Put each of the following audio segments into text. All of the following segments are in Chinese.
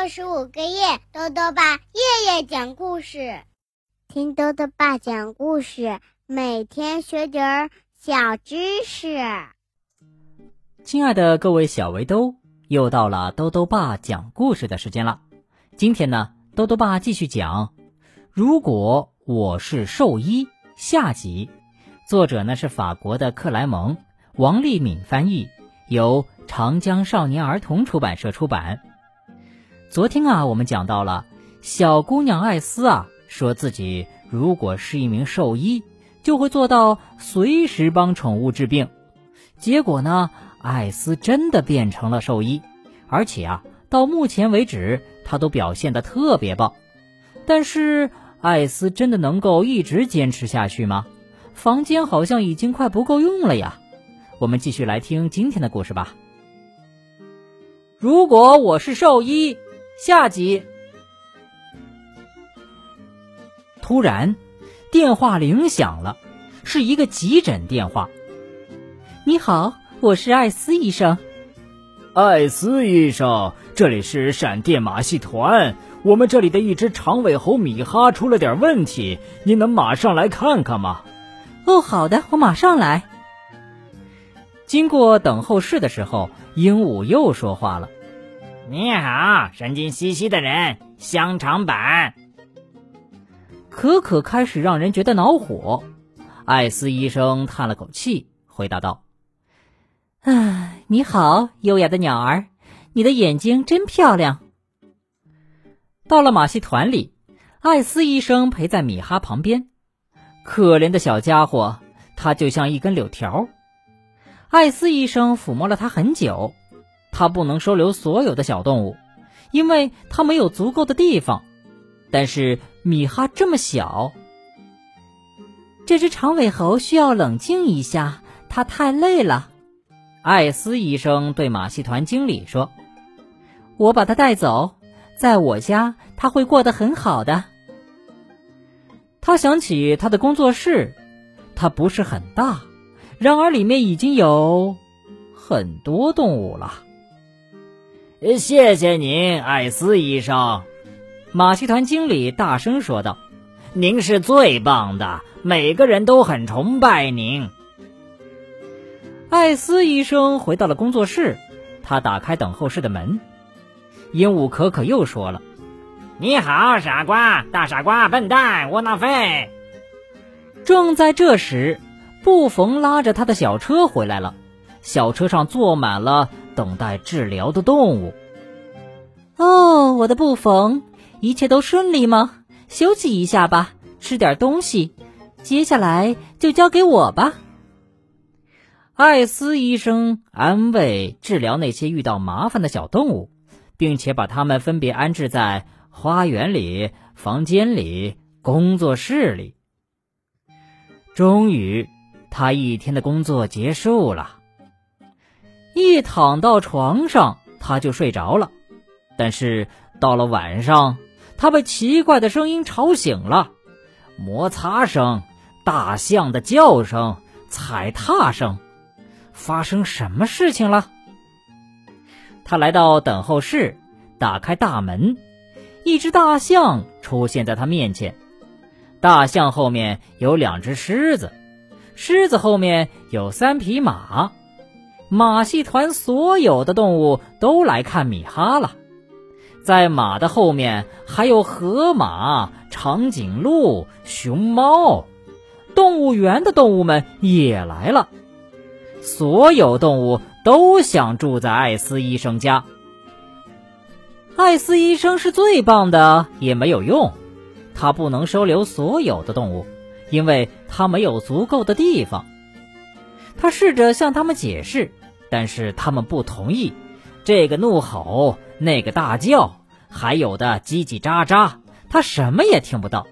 六十五个夜，豆豆爸夜夜讲故事，听豆豆爸讲故事，每天学点儿小知识。亲爱的各位小围兜，又到了豆豆爸讲故事的时间了。今天呢，豆豆爸继续讲：如果我是兽医下集，作者呢是法国的克莱蒙，王丽敏翻译，由长江少年儿童出版社出版。昨天啊，我们讲到了小姑娘艾斯啊，说自己如果是一名兽医，就会做到随时帮宠物治病。结果呢，艾斯真的变成了兽医，而且啊，到目前为止，她都表现的特别棒。但是，艾斯真的能够一直坚持下去吗？房间好像已经快不够用了呀。我们继续来听今天的故事吧。如果我是兽医。下集。突然，电话铃响了，是一个急诊电话。你好，我是艾斯医生。艾斯医生，这里是闪电马戏团，我们这里的一只长尾猴米哈出了点问题，您能马上来看看吗？哦，好的，我马上来。经过等候室的时候，鹦鹉又说话了。你好，神经兮兮的人，香肠版。可可开始让人觉得恼火。艾斯医生叹了口气，回答道：“唉，你好，优雅的鸟儿，你的眼睛真漂亮。”到了马戏团里，艾斯医生陪在米哈旁边。可怜的小家伙，他就像一根柳条。艾斯医生抚摸了他很久。他不能收留所有的小动物，因为他没有足够的地方。但是米哈这么小，这只长尾猴需要冷静一下，它太累了。艾斯医生对马戏团经理说：“我把它带走，在我家它会过得很好的。”他想起他的工作室，它不是很大，然而里面已经有很多动物了。谢谢您，艾斯医生。马戏团经理大声说道：“您是最棒的，每个人都很崇拜您。”艾斯医生回到了工作室，他打开等候室的门。鹦鹉可可又说了：“你好，傻瓜，大傻瓜，笨蛋，窝囊废。”正在这时，布冯拉着他的小车回来了，小车上坐满了。等待治疗的动物。哦，我的布冯，一切都顺利吗？休息一下吧，吃点东西。接下来就交给我吧。艾斯医生安慰治疗那些遇到麻烦的小动物，并且把它们分别安置在花园里、房间里、工作室里。终于，他一天的工作结束了。一躺到床上，他就睡着了。但是到了晚上，他被奇怪的声音吵醒了：摩擦声、大象的叫声、踩踏声。发生什么事情了？他来到等候室，打开大门，一只大象出现在他面前。大象后面有两只狮子，狮子后面有三匹马。马戏团所有的动物都来看米哈了，在马的后面还有河马、长颈鹿、熊猫，动物园的动物们也来了。所有动物都想住在艾斯医生家。艾斯医生是最棒的，也没有用，他不能收留所有的动物，因为他没有足够的地方。他试着向他们解释。但是他们不同意，这个怒吼，那个大叫，还有的叽叽喳喳，他什么也听不到。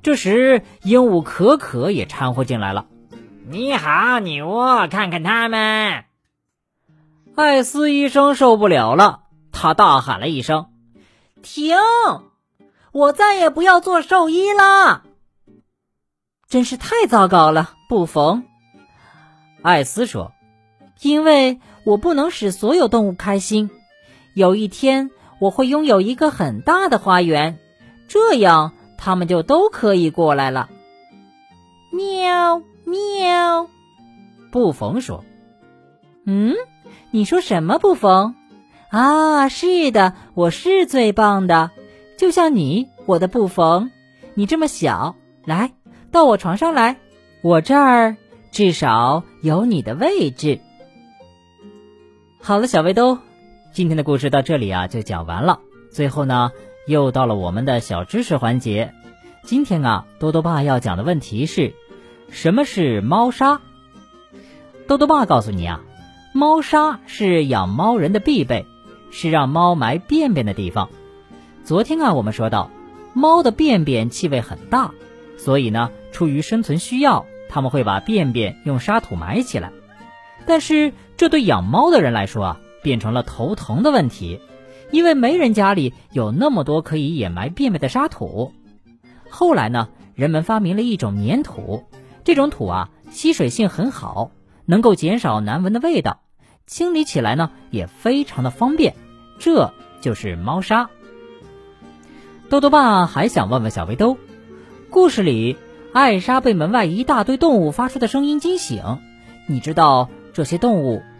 这时，鹦鹉可可也掺和进来了。你好，女巫，看看他们。艾斯医生受不了了，他大喊了一声：“停！我再也不要做兽医了！”真是太糟糕了，布冯。艾斯说。因为我不能使所有动物开心，有一天我会拥有一个很大的花园，这样它们就都可以过来了。喵喵，布冯说：“嗯，你说什么，布冯？啊，是的，我是最棒的，就像你，我的布冯。你这么小，来到我床上来，我这儿至少有你的位置。”好了，小围兜。今天的故事到这里啊就讲完了。最后呢，又到了我们的小知识环节。今天啊，多多爸要讲的问题是：什么是猫砂？多多爸告诉你啊，猫砂是养猫人的必备，是让猫埋便便的地方。昨天啊，我们说到，猫的便便气味很大，所以呢，出于生存需要，他们会把便便用沙土埋起来。但是这对养猫的人来说啊。变成了头疼的问题，因为没人家里有那么多可以掩埋便便的沙土。后来呢，人们发明了一种粘土，这种土啊吸水性很好，能够减少难闻的味道，清理起来呢也非常的方便。这就是猫砂。豆豆爸还想问问小围兜，故事里艾莎被门外一大堆动物发出的声音惊醒，你知道这些动物